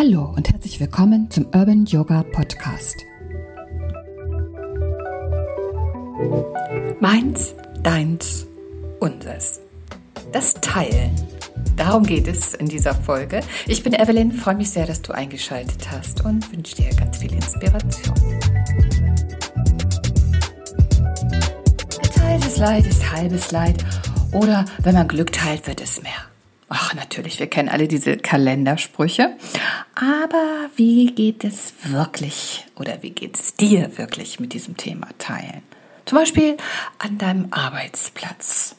Hallo und herzlich willkommen zum Urban Yoga Podcast. Meins, deins, unseres. Das Teilen. Darum geht es in dieser Folge. Ich bin Evelyn, freue mich sehr, dass du eingeschaltet hast und wünsche dir ganz viel Inspiration. Geteiltes Leid ist halbes Leid oder wenn man Glück teilt, wird es mehr. Ach, natürlich, wir kennen alle diese Kalendersprüche. Aber wie geht es wirklich oder wie geht es dir wirklich mit diesem Thema Teilen? Zum Beispiel an deinem Arbeitsplatz.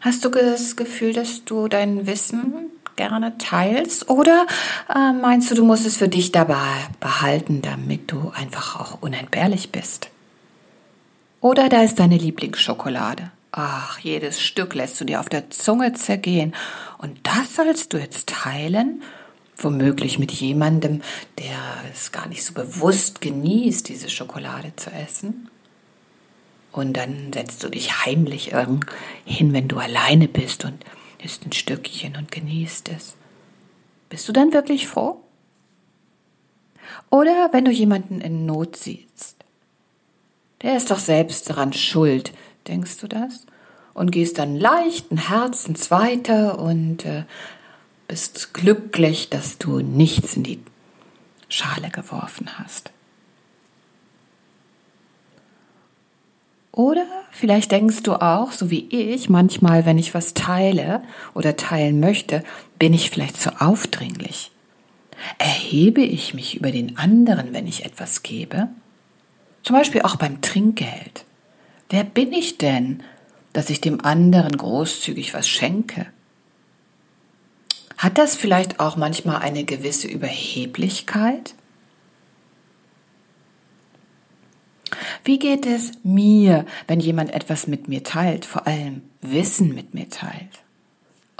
Hast du das Gefühl, dass du dein Wissen gerne teilst? Oder äh, meinst du, du musst es für dich dabei behalten, damit du einfach auch unentbehrlich bist? Oder da ist deine Lieblingsschokolade. Ach, jedes Stück lässt du dir auf der Zunge zergehen. Und das sollst du jetzt teilen? Womöglich mit jemandem, der es gar nicht so bewusst genießt, diese Schokolade zu essen. Und dann setzt du dich heimlich hin, wenn du alleine bist und isst ein Stückchen und genießt es. Bist du dann wirklich froh? Oder wenn du jemanden in Not siehst. Der ist doch selbst daran schuld, denkst du das? Und gehst dann leichten Herzens weiter und äh, bist glücklich, dass du nichts in die Schale geworfen hast. Oder vielleicht denkst du auch, so wie ich, manchmal, wenn ich was teile oder teilen möchte, bin ich vielleicht zu aufdringlich. Erhebe ich mich über den anderen, wenn ich etwas gebe? Zum Beispiel auch beim Trinkgeld. Wer bin ich denn, dass ich dem anderen großzügig was schenke? Hat das vielleicht auch manchmal eine gewisse Überheblichkeit? Wie geht es mir, wenn jemand etwas mit mir teilt, vor allem Wissen mit mir teilt?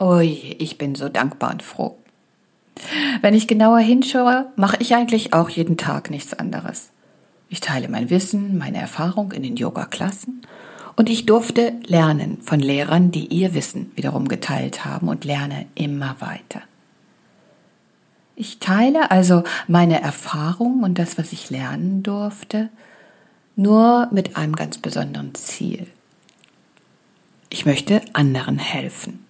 Ui, ich bin so dankbar und froh. Wenn ich genauer hinschaue, mache ich eigentlich auch jeden Tag nichts anderes. Ich teile mein Wissen, meine Erfahrung in den Yoga-Klassen und ich durfte lernen von Lehrern, die ihr Wissen wiederum geteilt haben und lerne immer weiter. Ich teile also meine Erfahrung und das, was ich lernen durfte, nur mit einem ganz besonderen Ziel. Ich möchte anderen helfen.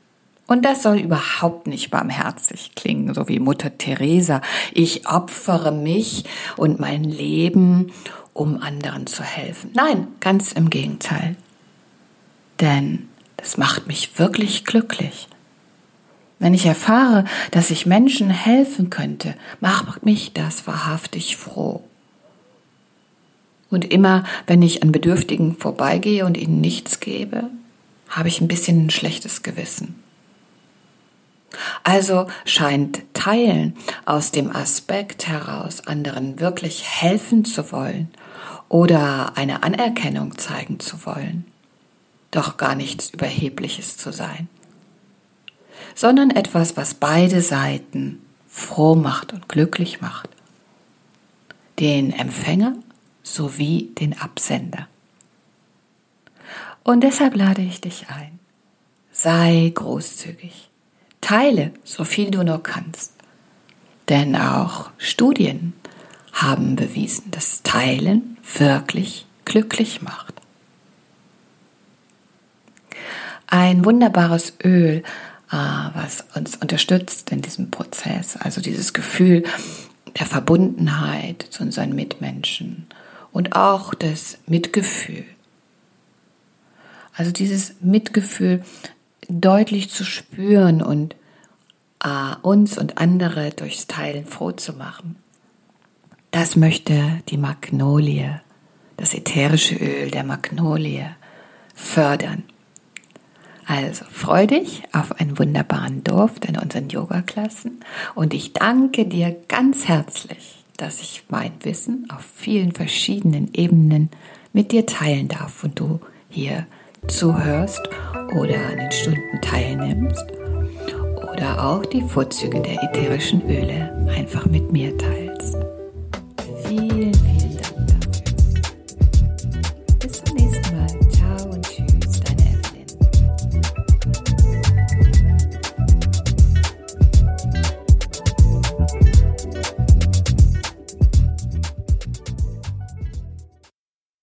Und das soll überhaupt nicht barmherzig klingen, so wie Mutter Teresa. Ich opfere mich und mein Leben, um anderen zu helfen. Nein, ganz im Gegenteil. Denn das macht mich wirklich glücklich. Wenn ich erfahre, dass ich Menschen helfen könnte, macht mich das wahrhaftig froh. Und immer, wenn ich an Bedürftigen vorbeigehe und ihnen nichts gebe, habe ich ein bisschen ein schlechtes Gewissen. Also scheint Teilen aus dem Aspekt heraus, anderen wirklich helfen zu wollen oder eine Anerkennung zeigen zu wollen, doch gar nichts Überhebliches zu sein, sondern etwas, was beide Seiten froh macht und glücklich macht. Den Empfänger sowie den Absender. Und deshalb lade ich dich ein. Sei großzügig. Teile so viel du nur kannst. Denn auch Studien haben bewiesen, dass Teilen wirklich glücklich macht. Ein wunderbares Öl, äh, was uns unterstützt in diesem Prozess, also dieses Gefühl der Verbundenheit zu unseren Mitmenschen und auch das Mitgefühl. Also dieses Mitgefühl deutlich zu spüren und äh, uns und andere durchs Teilen froh zu machen. Das möchte die Magnolie, das ätherische Öl der Magnolie fördern. Also freu dich auf einen wunderbaren Duft in unseren Yoga-Klassen und ich danke dir ganz herzlich, dass ich mein Wissen auf vielen verschiedenen Ebenen mit dir teilen darf und du hier zuhörst oder an den Stunden teilnimmst oder auch die Vorzüge der ätherischen Öle einfach mit mir teilst.